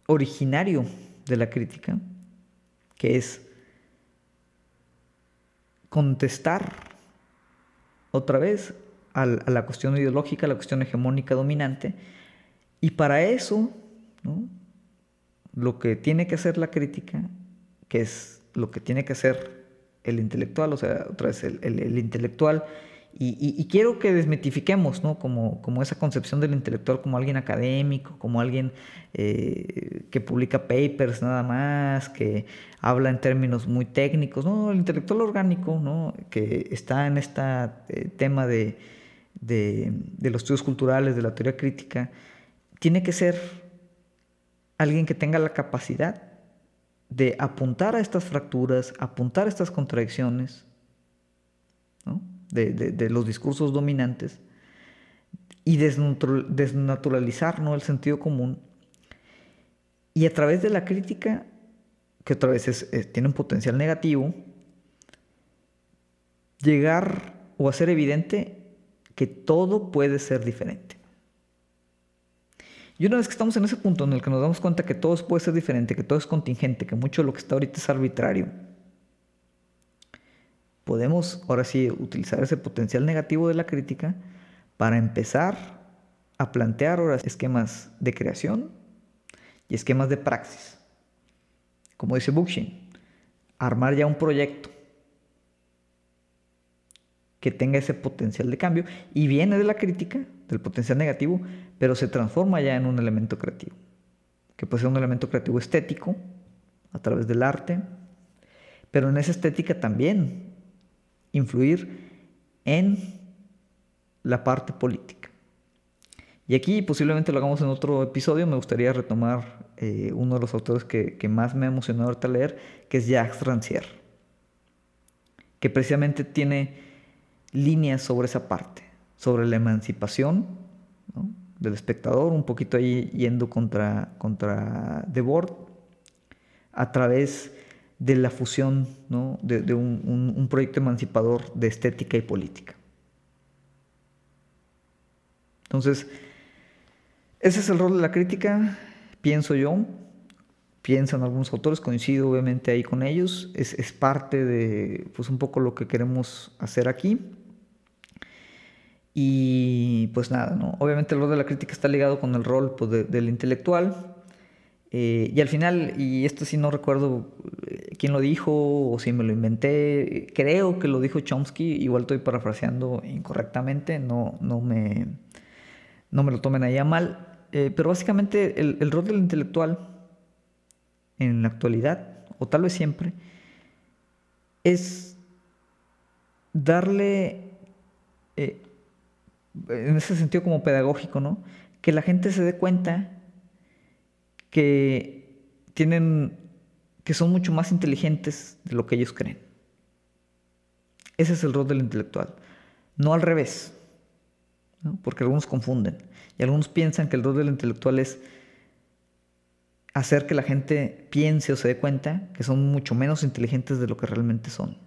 A: originario de la crítica, que es contestar otra vez a, la cuestión ideológica, a la cuestión hegemónica dominante. Y para eso, lo que tiene que hacer la crítica, que es lo que tiene que hacer el intelectual, o sea, otra vez el intelectual y, quiero que desmitifiquemos, ¿no? Como, esa concepción del intelectual como alguien académico, como alguien eh, que publica papers nada más, que habla en términos muy técnicos. No, el intelectual orgánico, ¿no? Que está en este tema de, de, de los estudios culturales, de la teoría crítica, tiene que ser alguien que tenga la capacidad de apuntar a estas fracturas, apuntar a estas contradicciones, de, los discursos dominantes y desnaturalizar ¿no? el sentido común. Y a través de la crítica, que otra vez tiene un potencial negativo, llegar o hacer evidente que todo puede ser diferente. Y una vez que estamos en ese punto en el que nos damos cuenta que todo puede ser diferente, que todo es contingente, que mucho de lo que está ahorita es arbitrario, podemos ahora sí utilizar ese potencial negativo de la crítica para empezar a plantear ahora esquemas de creación y esquemas de praxis. Como dice Bookchin, armar ya un proyecto que tenga ese potencial de cambio y viene de la crítica, del potencial negativo, pero se transforma ya en un elemento creativo, que puede ser un elemento creativo estético a través del arte, pero en esa estética también influir en la parte política. Y aquí posiblemente lo hagamos en otro episodio, me gustaría retomar eh, uno de los autores que, más me ha emocionado ahorita leer, que es Jacques Rancière, que precisamente tiene líneas sobre esa parte, sobre la emancipación del espectador, un poquito ahí yendo contra, contra Debord, a través de la fusión de, un, proyecto emancipador de estética y política. Entonces, ese es el rol de la crítica, pienso yo, piensan algunos autores, coincido obviamente ahí con ellos, es, parte de pues un poco lo que queremos hacer aquí. Y pues nada, ¿no? Obviamente el rol de la crítica está ligado con el rol pues, del intelectual. Eh, y al final, y esto sí no recuerdo eh, quién lo dijo o si me lo inventé, creo que lo dijo Chomsky, igual estoy parafraseando incorrectamente, no, no, me, no me lo tomen ahí a mal, eh, pero básicamente el, el, rol del intelectual en la actualidad, o tal vez siempre, es darle, en ese sentido como pedagógico, ¿no? que la gente se dé cuenta que tienen, que son mucho más inteligentes de lo que ellos creen. Ese es el rol del intelectual, no al revés, porque algunos confunden y algunos piensan que el rol del intelectual es hacer que la gente piense o se dé cuenta que son mucho menos inteligentes de lo que realmente son,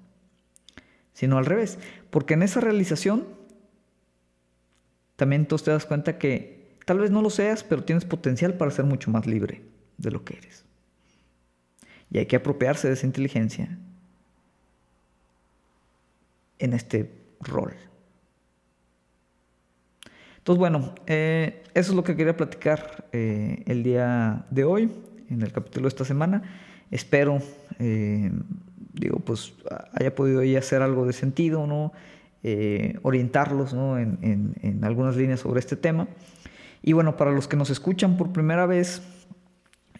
A: sino al revés, porque en esa realización también tú te das cuenta que Tal vez no lo seas, pero tienes potencial para ser mucho más libre de lo que eres. Y hay que apropiarse de esa inteligencia en este rol. Entonces, bueno, eh, eso es lo que quería platicar eh, el día de hoy, en el capítulo de esta semana. Espero, eh, digo, pues haya podido ya hacer algo de sentido, ¿no? orientarlos ¿no? En, en algunas líneas sobre este tema. Y bueno, para los que nos escuchan por primera vez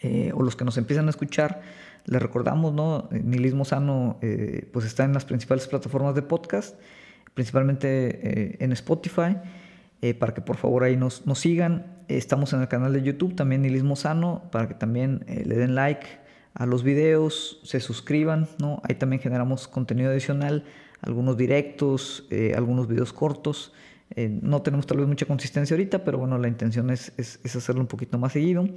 A: eh, o los que nos empiezan a escuchar, les recordamos, ¿no? Nihilismo Sano eh, pues está en las principales plataformas de podcast, principalmente eh, en Spotify, para que por favor ahí nos, nos, sigan. Estamos en el canal de YouTube también Nihilismo Sano, para que también le den like a los videos, se suscriban, ¿no? Ahí también generamos contenido adicional, algunos directos, algunos videos cortos. Eh, no tenemos tal vez mucha consistencia ahorita, pero bueno, la intención es, hacerlo un poquito más seguido.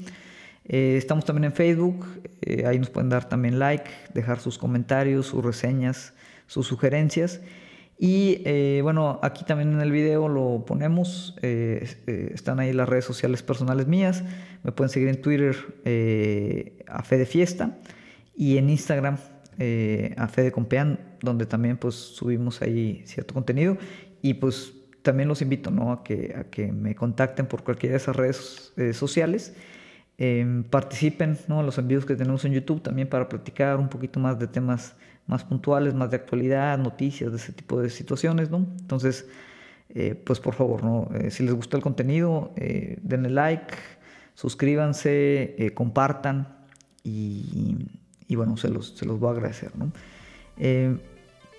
A: Eh, estamos también en Facebook, eh, ahí nos pueden dar también like, dejar sus comentarios, sus reseñas, sus sugerencias. Y bueno, aquí también en el video lo ponemos, están ahí las redes sociales personales mías, me pueden seguir en Twitter a Fe de Fiesta y en Instagram a Fe de Compean, donde también pues subimos ahí cierto contenido y pues también los invito ¿no? a, que, a que me contacten por cualquiera de esas redes eh, sociales. Em, participen ¿no? los envíos que tenemos en YouTube también para platicar un poquito más de temas más puntuales, más de actualidad, noticias, de ese tipo de situaciones. ¿no? Entonces, eh, pues por favor, ¿no? Eh, si les gustó el contenido, denle like, suscríbanse, compartan y, y, bueno, se los, se los voy a agradecer. ¿no?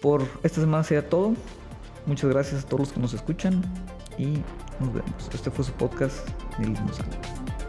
A: por esta semana sería todo. Muchas gracias a todos los que nos escuchan y nos vemos. Este fue su podcast Nihilismo Salud.